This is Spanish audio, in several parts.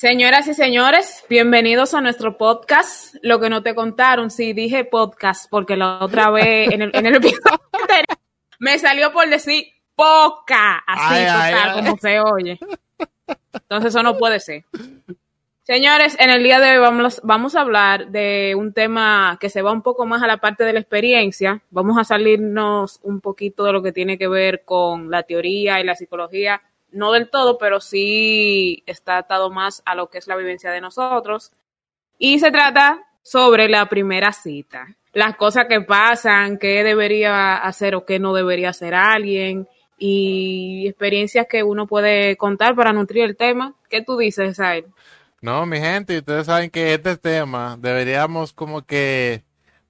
Señoras y señores, bienvenidos a nuestro podcast. Lo que no te contaron, sí, dije podcast, porque la otra vez en el, en el episodio me salió por decir poca, así Ay, total, ay, como se oye. Entonces eso no puede ser. Señores, en el día de hoy vamos, vamos a hablar de un tema que se va un poco más a la parte de la experiencia. Vamos a salirnos un poquito de lo que tiene que ver con la teoría y la psicología. No del todo, pero sí está atado más a lo que es la vivencia de nosotros. Y se trata sobre la primera cita. Las cosas que pasan, qué debería hacer o qué no debería hacer alguien y experiencias que uno puede contar para nutrir el tema. ¿Qué tú dices, Zael? No, mi gente, ustedes saben que este tema deberíamos como que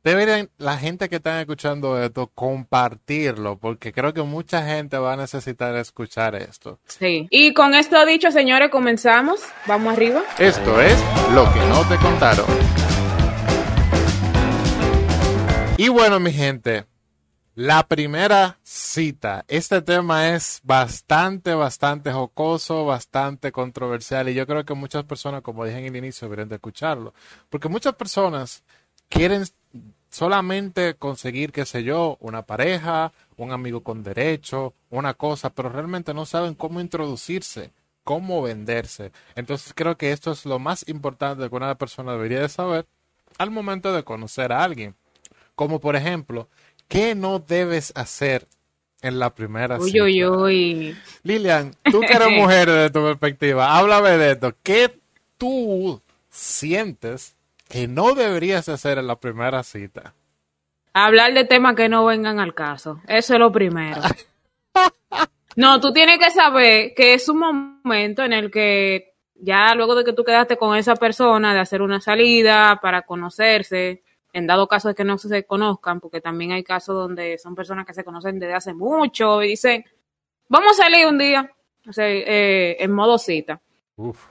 deberían la gente que están escuchando esto compartirlo, porque creo que mucha gente va a necesitar escuchar esto. Sí. Y con esto dicho, señores, comenzamos. Vamos arriba. Esto es lo que no te contaron. Y bueno, mi gente, la primera cita. Este tema es bastante, bastante jocoso, bastante controversial y yo creo que muchas personas, como dije en el inicio, deberían de escucharlo. Porque muchas personas quieren solamente conseguir, qué sé yo, una pareja, un amigo con derecho, una cosa, pero realmente no saben cómo introducirse, cómo venderse. Entonces creo que esto es lo más importante que una persona debería de saber al momento de conocer a alguien. Como por ejemplo, ¿qué no debes hacer en la primera Uy, cita? uy, uy. Lilian, tú que eres mujer desde tu perspectiva, háblame de esto. ¿Qué tú sientes que no deberías hacer en la primera cita? Hablar de temas que no vengan al caso. Eso es lo primero. No, tú tienes que saber que es un momento en el que ya luego de que tú quedaste con esa persona, de hacer una salida para conocerse, en dado caso de que no se conozcan, porque también hay casos donde son personas que se conocen desde hace mucho y dicen, vamos a salir un día, o sea, eh, en modo cita. Uf.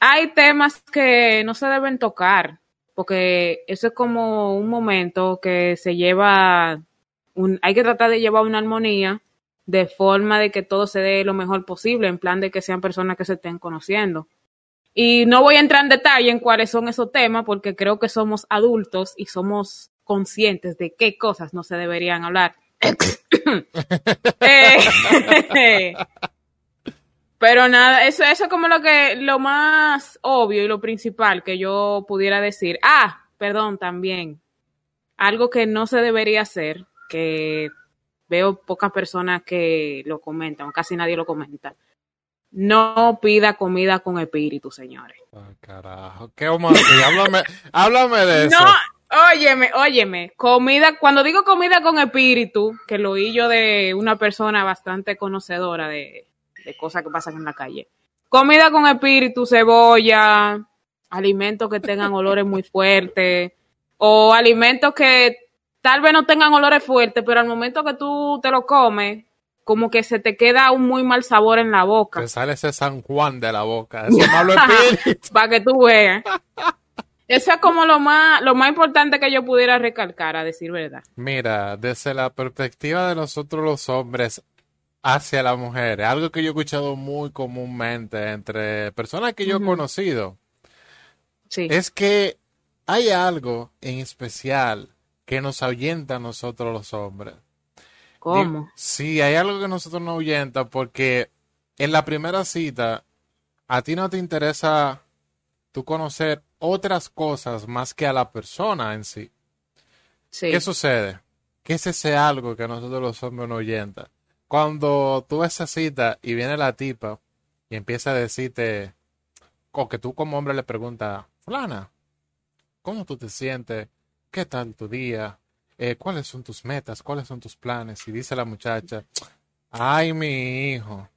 Hay temas que no se deben tocar, porque eso es como un momento que se lleva, un, hay que tratar de llevar una armonía de forma de que todo se dé lo mejor posible, en plan de que sean personas que se estén conociendo. Y no voy a entrar en detalle en cuáles son esos temas, porque creo que somos adultos y somos conscientes de qué cosas no se deberían hablar. Eh, pero nada, eso, eso es como lo que, lo más obvio y lo principal que yo pudiera decir. Ah, perdón, también. Algo que no se debería hacer, que veo pocas personas que lo comentan, casi nadie lo comenta. No pida comida con espíritu, señores. Ah, carajo. ¿Qué vamos a hacer? háblame, háblame de eso. No, óyeme, óyeme. Comida, cuando digo comida con espíritu, que lo oí yo de una persona bastante conocedora de, de cosas que pasan en la calle. Comida con espíritu, cebolla, alimentos que tengan olores muy fuertes, o alimentos que tal vez no tengan olores fuertes, pero al momento que tú te lo comes, como que se te queda un muy mal sabor en la boca. Te sale ese San Juan de la boca, ese malo espíritu. Para que tú veas. Eso es como lo más, lo más importante que yo pudiera recalcar, a decir verdad. Mira, desde la perspectiva de nosotros los hombres hacia las mujeres, algo que yo he escuchado muy comúnmente entre personas que yo he conocido, Sí. es que hay algo en especial que nos ahuyenta a nosotros los hombres. ¿Cómo? Sí, hay algo que nosotros nos ahuyenta porque en la primera cita a ti no te interesa tú conocer otras cosas más que a la persona en sí. Sí. ¿Qué sucede? Que es ese algo que a nosotros los hombres nos ahuyenta. Cuando tú ves esa cita y viene la tipa y empieza a decirte, o que tú como hombre le preguntas, fulana, ¿cómo tú te sientes? ¿Qué tal tu día? Eh, ¿cuáles son tus metas? ¿Cuáles son tus planes? Y dice la muchacha, ay, mi hijo,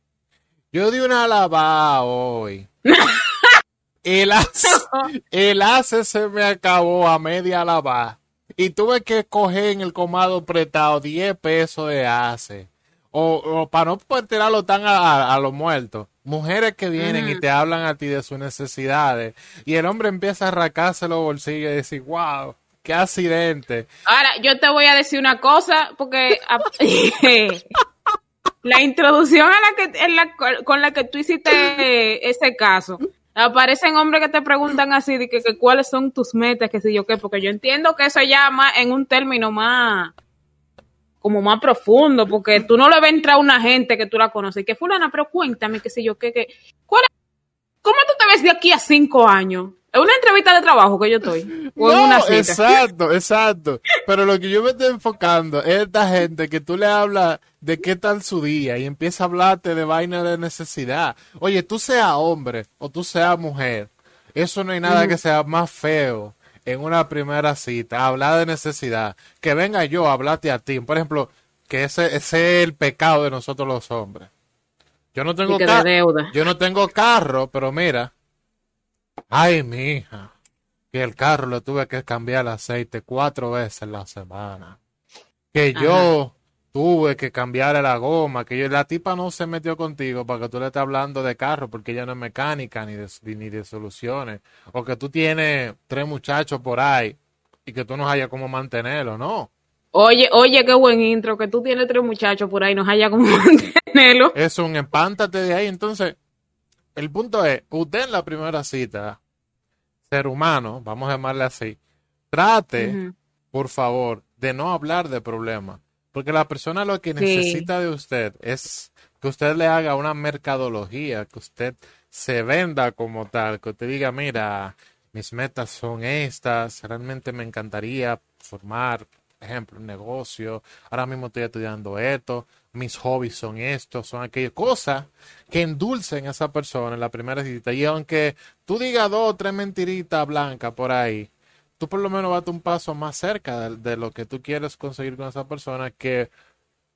yo di una lavada hoy. El hace, el hace se me acabó a media lavada. Y tuve que coger en el comado prestado 10 pesos de hace. O, o para no poder tirarlo tan a, a- a los muertos. Mujeres que vienen y te hablan a ti de sus necesidades. Y el hombre empieza a arrancarse los bolsillos y decir, wow, qué accidente. Ahora, yo te voy a decir una cosa, porque la introducción a la que, en la- con la que tú hiciste ese caso Aparecen hombres que te preguntan así, de que, que cuáles son tus metas, que si yo qué, porque yo entiendo que eso ya más en un término más, como más profundo, porque tú no le ves entrar a una gente que tú la conoces, que fulana, pero cuéntame, qué sé yo qué, que, ¿cuál es- ¿cómo tú te ves de aquí a cinco años? Es una entrevista de trabajo que yo estoy, o en No, una cita. exacto, exacto. Pero lo que yo me estoy enfocando es esta gente que tú le hablas de qué tal su día y empieza a hablarte de vaina de necesidad. Oye, tú seas hombre o tú seas mujer, eso no hay nada que sea más feo en una primera cita, hablar de necesidad. Que venga yo a hablarte a ti. Por ejemplo, que ese, ese es el pecado de nosotros los hombres. Yo no tengo Y que de ca- deuda. yo no tengo carro, pero mira. Ay, mi hija. Que el carro le tuve que cambiar el aceite cuatro veces en la semana. Que yo tuve que cambiarle la goma. Que yo, la tipa no se metió contigo para que tú le estés hablando de carro porque ella no es mecánica ni de, ni de soluciones. O que tú tienes tres muchachos por ahí y que tú no hayas cómo mantenerlo, ¿no? Oye, oye, qué buen intro, que tú tienes tres muchachos por ahí, nos haya como mantenerlo. Es un empántate de ahí. Entonces, el punto es, usted en la primera cita, ser humano, vamos a llamarle así, trate, por favor, de no hablar de problemas. Porque la persona lo que Sí. necesita de usted es que usted le haga una mercadología, que usted se venda como tal, que usted diga, mira, mis metas son estas, realmente me encantaría formar, por ejemplo, un negocio, ahora mismo estoy estudiando esto, mis hobbies son estos, son aquellas cosas que endulcen a esa persona en la primera cita. Y aunque tú digas dos o tres mentiritas blancas por ahí, tú por lo menos vas un paso más cerca de, de lo que tú quieres conseguir con esa persona que,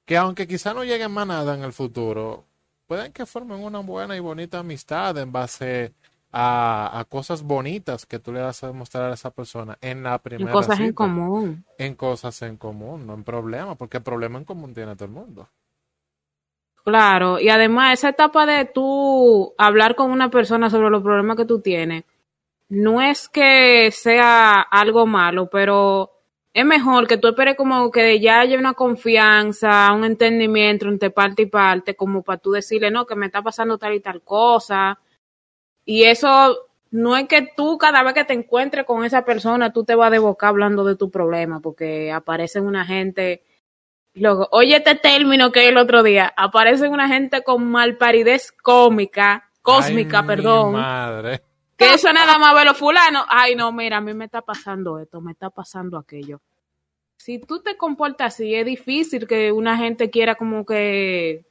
que aunque quizá no lleguen más nada en el futuro, pueden que formen una buena y bonita amistad en base a, a cosas bonitas que tú le vas a demostrar a esa persona en la En primera cosas en común. En cosas en común, no en problemas, porque problema en común tiene todo el mundo. Claro, y además esa etapa de tú hablar con una persona sobre los problemas que tú tienes, no es que sea algo malo, pero es mejor que tú esperes como que ya haya una confianza, un entendimiento entre parte y parte, como para tú decirle, no, que me está pasando tal y tal cosa. Y eso no es que tú cada vez que te encuentres con esa persona, tú te vas de boca hablando de tu problema, porque aparecen una gente Luego, oye este término que el otro día, aparece una gente con malparidez cómica, cósmica, Ay, mi perdón, madre. Que eso nada más ve los fulanos. Ay, no, mira, a mí me está pasando esto, me está pasando aquello. Si tú te comportas así, es difícil que una gente quiera como que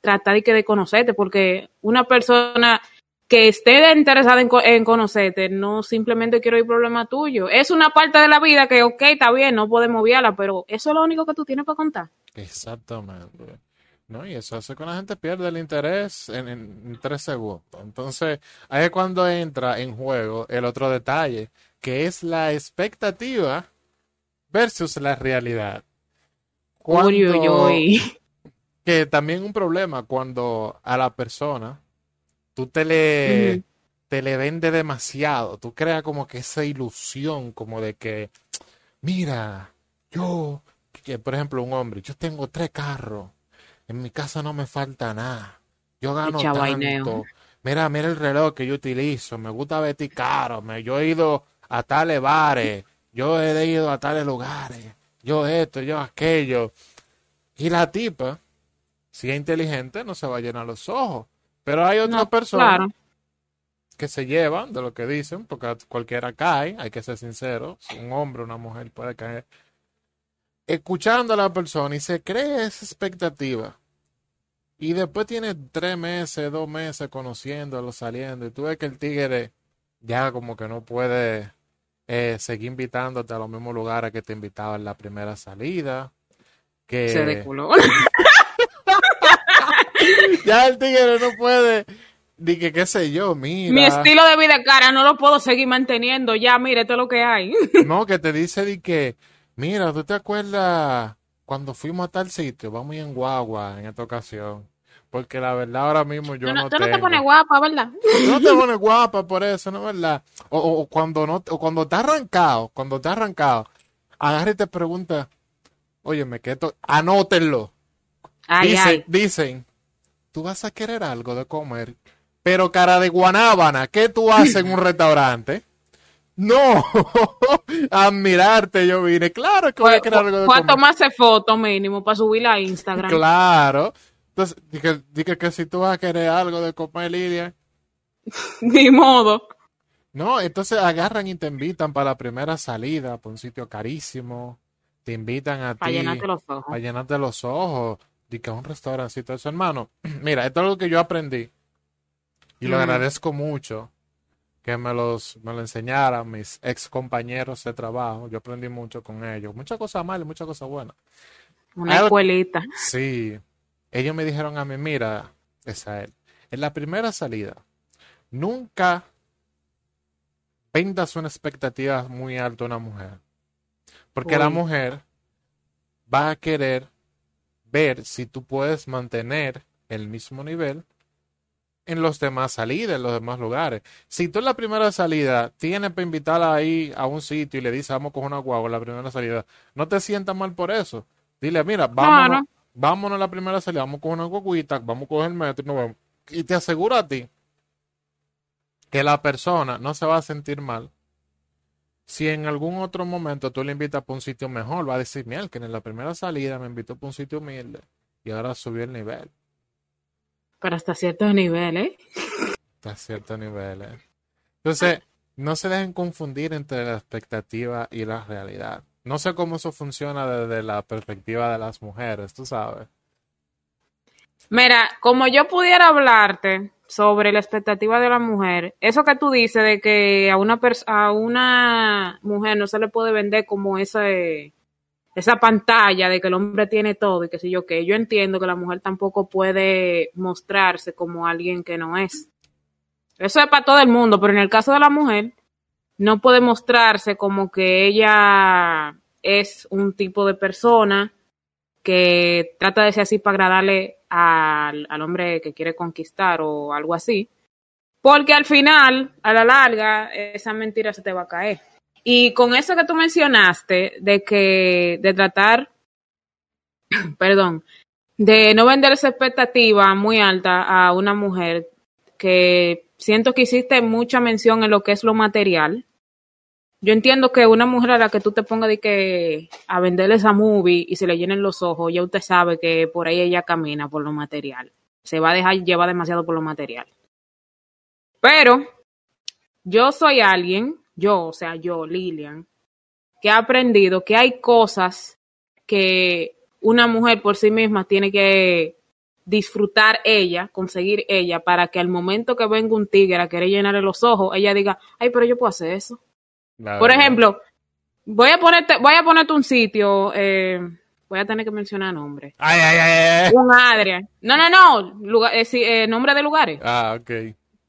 tratar de que de conocerte, porque una persona que esté interesada en, en conocerte, no simplemente quiero oír problema tuyo. Es una parte de la vida que, ok, está bien, no podemos obviarla, pero eso es lo único que tú tienes para contar. Exactamente. ¿No? Y eso hace que la gente pierda el interés en, en- en tres segundos. Entonces, ahí es cuando entra en juego el otro detalle, que es la expectativa versus la realidad. Cuando, Uy, uy, uy. que también un problema cuando a la persona tú te le, te le vende demasiado, tú creas como que esa ilusión como de que, mira, yo, que por ejemplo un hombre, yo tengo tres carros, en mi casa no me falta nada, yo gano tanto, mira, mira el reloj que yo utilizo, me gusta vestir caro, me, yo he ido a tales bares, yo he ido a tales lugares, yo esto, yo aquello, y la tipa, si es inteligente, no se va a llenar los ojos. Pero hay otras No, personas claro. que se llevan de lo que dicen, porque cualquiera cae, hay que ser sincero, si un hombre o una mujer puede caer, escuchando a la persona y se cree esa expectativa. Y después tiene tres meses, dos meses conociéndolo, saliendo, y tú ves que el tigre ya como que no puede eh, seguir invitándote a los mismos lugares que te invitaba en la primera salida. Que Se deculó. ya el tigre no puede, ni que qué sé yo, mira. Mi estilo de vida cara no lo puedo seguir manteniendo. Ya, mire, esto es lo que hay. No, que te dice de que, mira, ¿tú te acuerdas cuando fuimos a tal sitio? Vamos en guagua en esta ocasión. Porque la verdad ahora mismo yo Tú no, no, tú no te pones guapa, ¿verdad? Tú no te pones guapa por eso, ¿no es verdad? O, o- o cuando no, o cuando te arrancado, cuando te arrancado, agarra y te pregunta, oye, me quedo, anótenlo. Ay, Dice- ay. Dicen, tú vas a querer algo de comer. Pero cara de guanábana, ¿qué tú haces en un restaurante? No, admirarte yo vine. Claro que voy a querer algo de Fue a tomarse foto mínimo para subirla a Instagram. Claro. Entonces, dije, dije que si tú vas a querer algo de comer, Lidia. Ni modo. No, entonces agarran y te invitan para la primera salida, para un sitio carísimo. Te invitan a Para ti. llenarte los ojos. para llenarte los ojos. Di que a un restaurancito. Eso, hermano. Mira, esto es algo que yo aprendí. Y lo agradezco mucho que me los me lo enseñaran mis ex compañeros de trabajo. Yo aprendí mucho con ellos. Muchas cosas malas y muchas cosas buenas. Una Algo- escuelita. Sí. Ellos me dijeron a mí, mira, Esael, en la primera salida, nunca vendas una expectativa muy alta a una mujer. Porque la mujer va a querer ver si tú puedes mantener el mismo nivel en los demás salidas, en los demás lugares. Si tú en la primera salida tienes para invitarla ahí a un sitio y le dices, vamos con una guagua en la primera salida, no te sientas mal por eso. Dile, mira, vámonos, Claro. vámonos a la primera salida, vamos con una guaguita, vamos a coger el metro y nos vemos. Y te aseguro a ti que la persona no se va a sentir mal si en algún otro momento tú le invitas para un sitio mejor, va a decir, miel, que en la primera salida me invitó para un sitio humilde y ahora subió el nivel. Pero hasta cierto nivel, ¿eh? a ciertos niveles. Entonces, no se dejen confundir entre la expectativa y la realidad. No sé cómo eso funciona desde la perspectiva de las mujeres, tú sabes. Mira, como yo pudiera hablarte sobre la expectativa de la mujer, eso que tú dices de que a una a una mujer no se le puede vender como esa esa pantalla de que el hombre tiene todo y que sé yo qué, yo entiendo que la mujer tampoco puede mostrarse como alguien que no es. Eso es para todo el mundo, pero en el caso de la mujer no puede mostrarse como que ella es un tipo de persona que trata de ser así para agradarle al, al hombre que quiere conquistar o algo así. Porque al final, a la larga, esa mentira se te va a caer. Y con eso que tú mencionaste, de que, de tratar, perdón, de no vender esa expectativa muy alta a una mujer, que siento que hiciste mucha mención en lo que es lo material. Yo entiendo que una mujer a la que tú te pongas de que a venderle esa movie y se le llenen los ojos, ya usted sabe que por ahí ella camina por lo material. Se va a dejar llevar demasiado por lo material. Pero yo soy alguien, yo, o sea, yo, Lilian, que ha aprendido que hay cosas que una mujer por sí misma tiene que disfrutar ella, conseguir ella, para que al momento que venga un tigre a querer llenarle los ojos, ella diga, ay, pero yo puedo hacer eso. Por ejemplo, voy a ponerte, voy a ponerte un sitio, eh, voy a tener que mencionar nombres. Ay, ay, ay, ay. Un Adrian. No, no, no, lugar, eh, sí, eh, nombre de lugares. Ah, ok.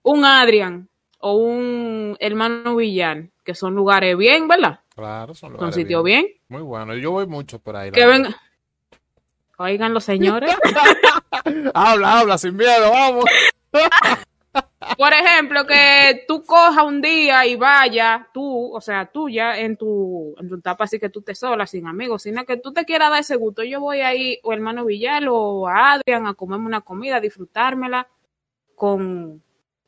Un Adrian o un hermano Villar, que son lugares bien, ¿verdad? Claro, son Son lugares sitios bien. Muy bueno. Yo voy mucho por ahí. Que verdad. ven. Oigan los señores. Habla, habla, sin miedo, vamos. Por ejemplo, que tú cojas un día y vaya, tú, o sea, tú ya en tu, en tu etapa así que tú te sola, sin amigos, sino que tú te quieras dar ese gusto. Yo voy ahí, o hermano Villar o a Adrián, a comerme una comida, a disfrutármela con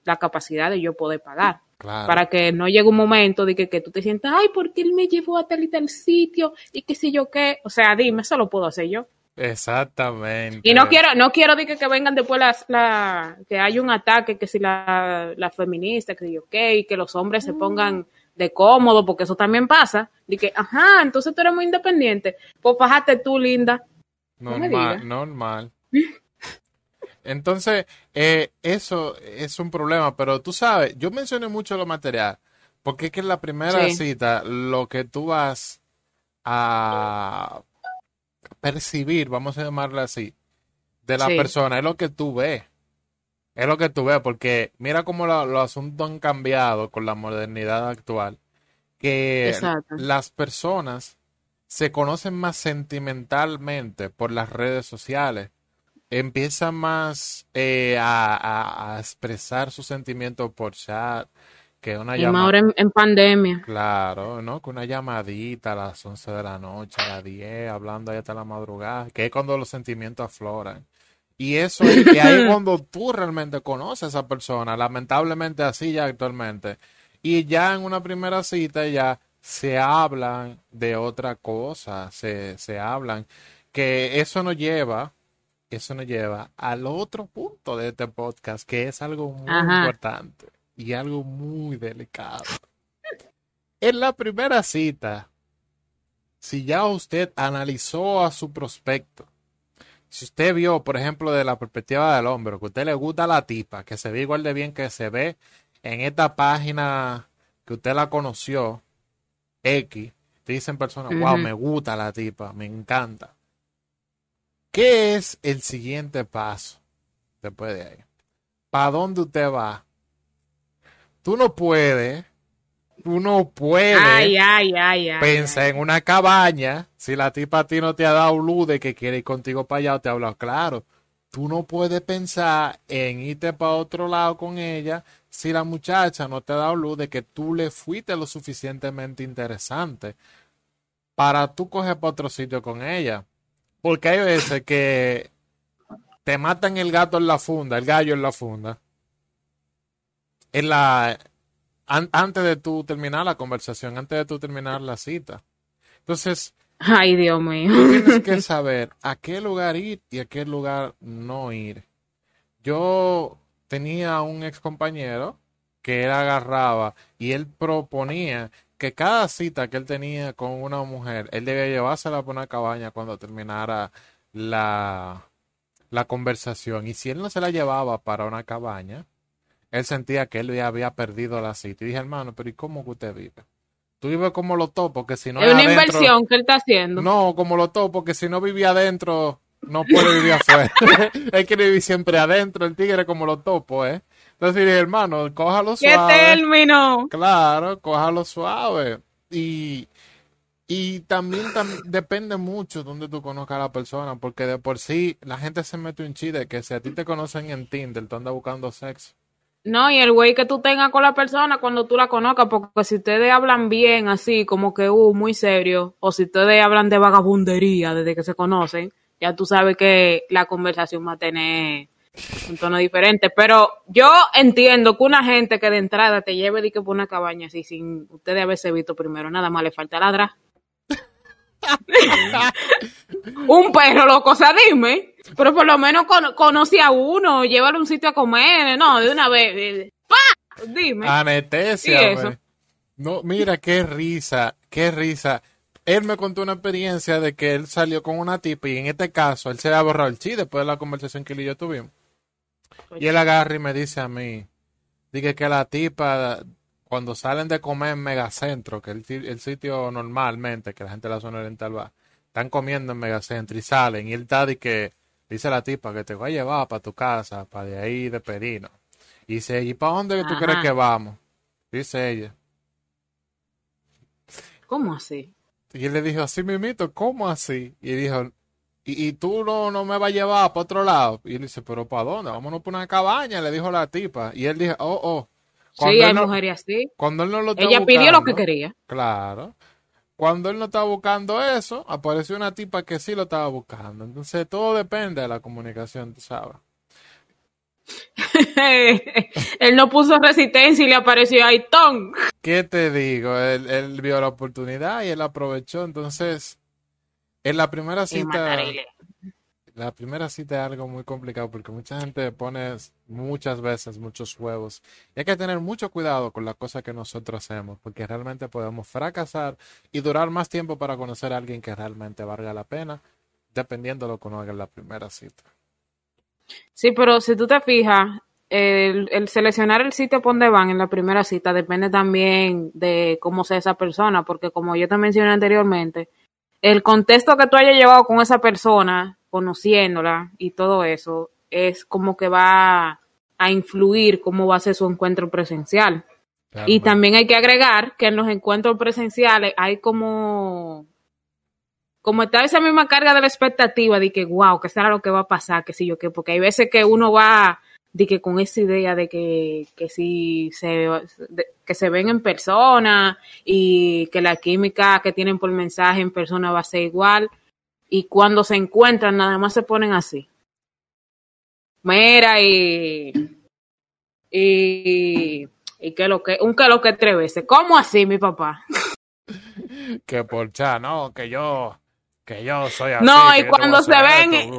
la capacidad de yo poder pagar. Claro. Para que no llegue un momento de que, que tú te sientas, ay, porque él me llevó a tal y tal sitio y qué sé yo qué. O sea, dime, eso lo puedo hacer yo. Exactamente. Y no quiero, no quiero de que, que vengan después las, la, que hay un ataque, que si la, la feminista, que yo qué, y que los hombres se pongan de cómodo, porque eso también pasa. De que, ajá, entonces tú eres muy independiente. Pues bájate tú, linda. no Normal, digas. normal. Entonces, eh, eso es un problema, pero tú sabes, yo mencioné mucho lo material, porque es que en la primera Sí. cita, lo que tú vas a percibir, vamos a llamarlo así, de la Sí. persona, es lo que tú ves. Es lo que tú ves, porque mira cómo lo- los asuntos han cambiado con la modernidad actual, que Exacto. las personas se conocen más sentimentalmente por las redes sociales, empiezan más eh, a, a- a expresar sus sentimientos por chat, que una llamada. ahora en, en pandemia. Claro, ¿no? Que una llamadita a las 11 de la noche, a las 10, hablando ahí hasta la madrugada, que es cuando los sentimientos afloran. Y eso es y ahí cuando tú realmente conoces a esa persona, lamentablemente así ya actualmente. Y ya en una primera cita ya se hablan de otra cosa, se, se hablan que eso nos lleva, eso nos lleva al otro punto de este podcast, que es algo muy Ajá. importante y algo muy delicado. En la primera cita, si ya usted analizó a su prospecto, si usted vio, por ejemplo, de la perspectiva del hombre, que a usted le gusta la tipa, que se ve igual de bien que se ve en esta página que usted la conoció, X, te dicen personas, wow, me gusta la tipa, me encanta. ¿Qué es el siguiente paso después de ahí? ¿Para dónde usted va? Tú no puedes, tú no puedes Ay, ay, ay, ay. Pensa ay. en una cabaña. Si la tipa a ti no te ha dado luz de que quiere ir contigo para allá o te ha hablado claro. Tú no puedes pensar en irte para otro lado con ella si la muchacha no te ha dado luz de que tú le fuiste lo suficientemente interesante para tú coger para otro sitio con ella. Porque hay veces que te matan el gato en la funda, el gallo en la funda. En la, an- antes de tú terminar la conversación, antes de tú terminar la cita. Entonces, Ay, Dios mío. tienes que saber a qué lugar ir y a qué lugar no ir. Yo tenía un ex compañero que él agarraba y él proponía que cada cita que él tenía con una mujer, él debía llevársela por una cabaña cuando terminara la, la conversación. Y si él no se la llevaba para una cabaña, él sentía que él ya había perdido la cita. Y dije, hermano, pero ¿y cómo que usted vive? Tú vives como los topos, porque si no es una adentro- inversión que él está haciendo. no, como los topos, porque si no vivía adentro, no puede vivir afuera. Hay que vivir siempre adentro, el tigre como los topos, ¿eh? Entonces dije, hermano, cójalo ¿Qué suave. término? Claro, cójalo suave. Y, y también, tam- depende mucho donde tú conozcas a la persona, porque de por sí la gente se mete un chiste que si a ti te conocen en Tinder, tú andas buscando sexo. No, y el güey que tú tengas con la persona cuando tú la conozcas, porque si ustedes hablan bien, así como que, uh, muy serio, o si ustedes hablan de vagabundería desde que se conocen, ya tú sabes que la conversación va a tener un tono diferente. Pero yo entiendo que una gente que de entrada te lleve de que por una cabaña así, sin ustedes haberse visto primero, nada más le falta ladrar. un perro, loco, o sea, dime. Pero por lo menos cono- conoce a uno, llévalo a un sitio a comer, no, de una vez. ¡Pa! Dime. Anestesia. No, mira qué risa, qué risa. Él me contó una experiencia de que él salió con una tipa y en este caso él se había borrado el chi después de la conversación que él y yo tuvimos. Y él agarra y me dice a mí, dije que la tipa cuando salen de comer en Megacentro, que es el, ti- el sitio normalmente que la gente de la zona oriental va, están comiendo en Megacentro y salen y él está de que dice la tipa que te voy a llevar para tu casa, para de ahí de Perino. Y dice, ¿y para dónde tú Ajá. crees que vamos? Dice ella. ¿Cómo así? Y él le dijo, así mismito, ¿cómo así? Y dijo, ¿y, y tú no, no me vas a llevar para otro lado? Y él dice, ¿pero para dónde? Vámonos por una cabaña, le dijo la tipa. Y él dijo, oh, oh. Cuando Sí, hay no- mujeres así. Cuando él no lo Ella pidió lo que quería. Claro. Cuando él no estaba buscando eso, apareció una tipa que sí lo estaba buscando. Entonces todo depende de la comunicación, tú sabes. Él no puso resistencia y le apareció ahí, ¡ton! ¿Qué te digo? Él, él vio la oportunidad y él aprovechó. Entonces, en la primera cita, la primera cita es algo muy complicado porque mucha gente pone muchas veces muchos huevos. Y hay que tener mucho cuidado con las cosas que nosotros hacemos porque realmente podemos fracasar y durar más tiempo para conocer a alguien que realmente valga la pena, dependiendo de lo que uno haga en la primera cita. Sí, pero si tú te fijas, el, el seleccionar el sitio por donde van en la primera cita depende también de cómo sea esa persona, porque como yo te mencioné anteriormente, el contexto que tú hayas llevado con esa persona, conociéndola y todo eso, es como que va a influir cómo va a ser su encuentro presencial. Y Realmente. también hay que agregar que en los encuentros presenciales hay como, como está esa misma carga de la expectativa de que, wow, que será lo que va a pasar, que sí yo qué, porque hay veces que uno va de que con esa idea de que, que si se, que se ven en persona y que la química que tienen por mensaje en persona va a ser igual y cuando se encuentran nada más se ponen así. Mira, y. Y. Y que lo que. Un que lo que tres veces. ¿Cómo así, mi papá? Que por cha, no, que yo. Que yo soy así. No, y cuando se ven-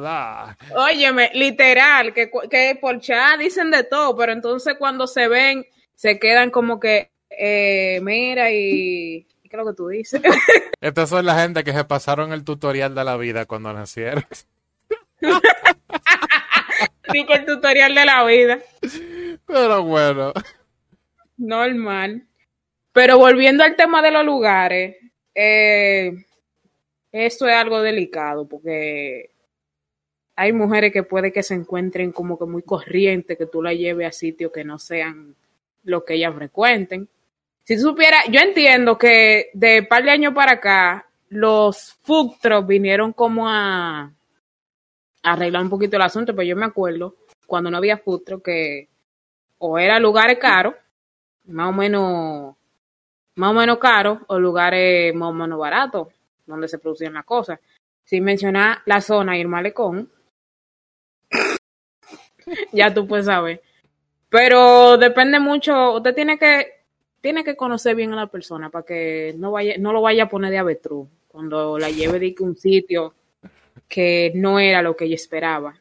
bla. Óyeme, literal, que, que por chat dicen de todo, pero entonces cuando se ven, se quedan como que. Eh, mira, y. ¿y ¿Qué es lo que tú dices? Estas son la gente que se pasaron el tutorial de la vida cuando nacieron. Digo el tutorial de la vida. Pero bueno. Normal. Pero volviendo al tema de los lugares, eh, esto es algo delicado porque hay mujeres que puede que se encuentren como que muy corrientes, que tú la lleves a sitios que no sean lo que ellas frecuenten. Si tú supieras, yo entiendo que de par de años para acá, los food trucks vinieron como a, arreglar un poquito el asunto, pero yo me acuerdo cuando no había food que o era lugares caros, más o menos más o menos caros o lugares más o menos baratos donde se producían las cosas. Sin mencionar la zona y el malecón, ya tú puedes saber. Pero depende mucho, usted tiene que tiene que conocer bien a la persona para que no vaya no lo vaya a poner de avetruz cuando la lleve de que un sitio que no era lo que ella esperaba.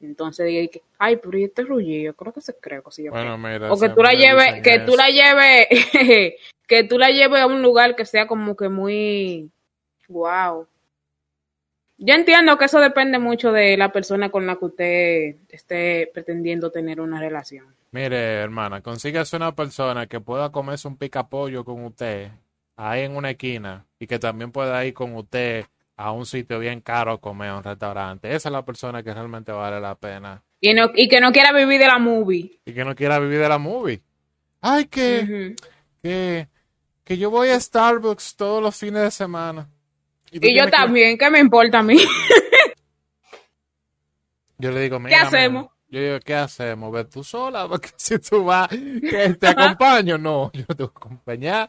Entonces que, ay, pero ¿y este rullido? Creo que se cree cosilla. Bueno, mira. O que tú la lleves, que tú la lleves, que tú la lleves a un lugar que sea como que muy wow. Yo entiendo que eso depende mucho de la persona con la que usted esté pretendiendo tener una relación. Mire, hermana, consígase una persona que pueda comerse un picapollo con usted ahí en una esquina y que también pueda ir con usted a un sitio bien caro a comer, a un restaurante. Esa es la persona que realmente vale la pena. Y, no, y que no quiera vivir de la movie. Y que no quiera vivir de la movie. Ay, que, Ujú. que, que yo voy a Starbucks todos los fines de semana. Y yo tienes que- también, ¿qué me importa a mí? Yo le digo, mira, hacemos? mijo, Yo digo, ¿qué hacemos? ¿Ves tú sola? Porque si tú vas, que te acompaño. No, yo te voy a acompañar.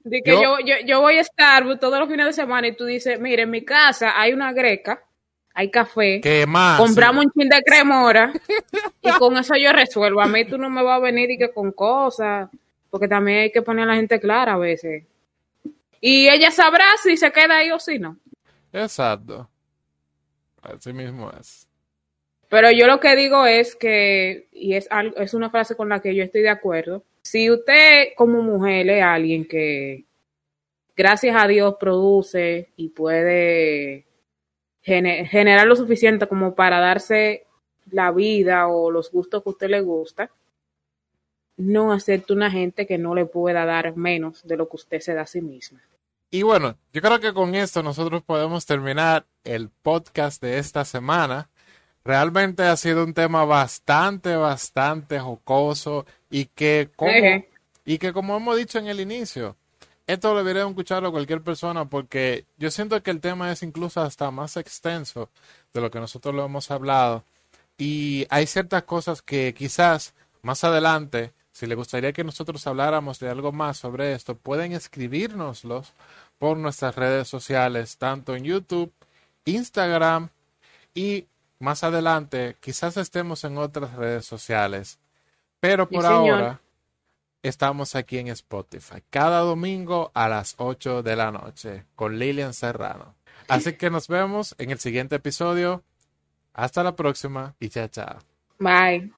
De que Yo- yo, yo, yo voy a Starbucks todos los fines de semana y tú dices, mire, en mi casa hay una greca, hay café, ¿Qué más? compramos un chin de cremora y con eso yo resuelvo. A mí tú no me vas a venir y que con cosas, porque también hay que poner a la gente clara a veces. Y ella sabrá si se queda ahí o si no. Exacto. Así mismo es. Pero yo lo que digo es que, y es, algo, es una frase con la que yo estoy de acuerdo, si usted como mujer es alguien que, gracias a Dios, produce y puede gene- generar lo suficiente como para darse la vida o los gustos que a usted le gusta, no acepte una gente que no le pueda dar menos de lo que usted se da a sí misma. Y bueno, yo creo que con esto nosotros podemos terminar el podcast de esta semana. Realmente ha sido un tema bastante, bastante jocoso y que como, y que como hemos dicho en el inicio, esto lo debería escucharlo cualquier persona porque yo siento que el tema es incluso hasta más extenso de lo que nosotros lo hemos hablado y hay ciertas cosas que quizás más adelante, si le gustaría que nosotros habláramos de algo más sobre esto, pueden escribírnoslos por nuestras redes sociales, tanto en YouTube, Instagram y más adelante quizás estemos en otras redes sociales. Pero por ahora estamos aquí en Spotify, cada domingo a las 8 de la noche con Lilian Serrano. Así que nos vemos en el siguiente episodio. Hasta la próxima y chao, chao. Bye.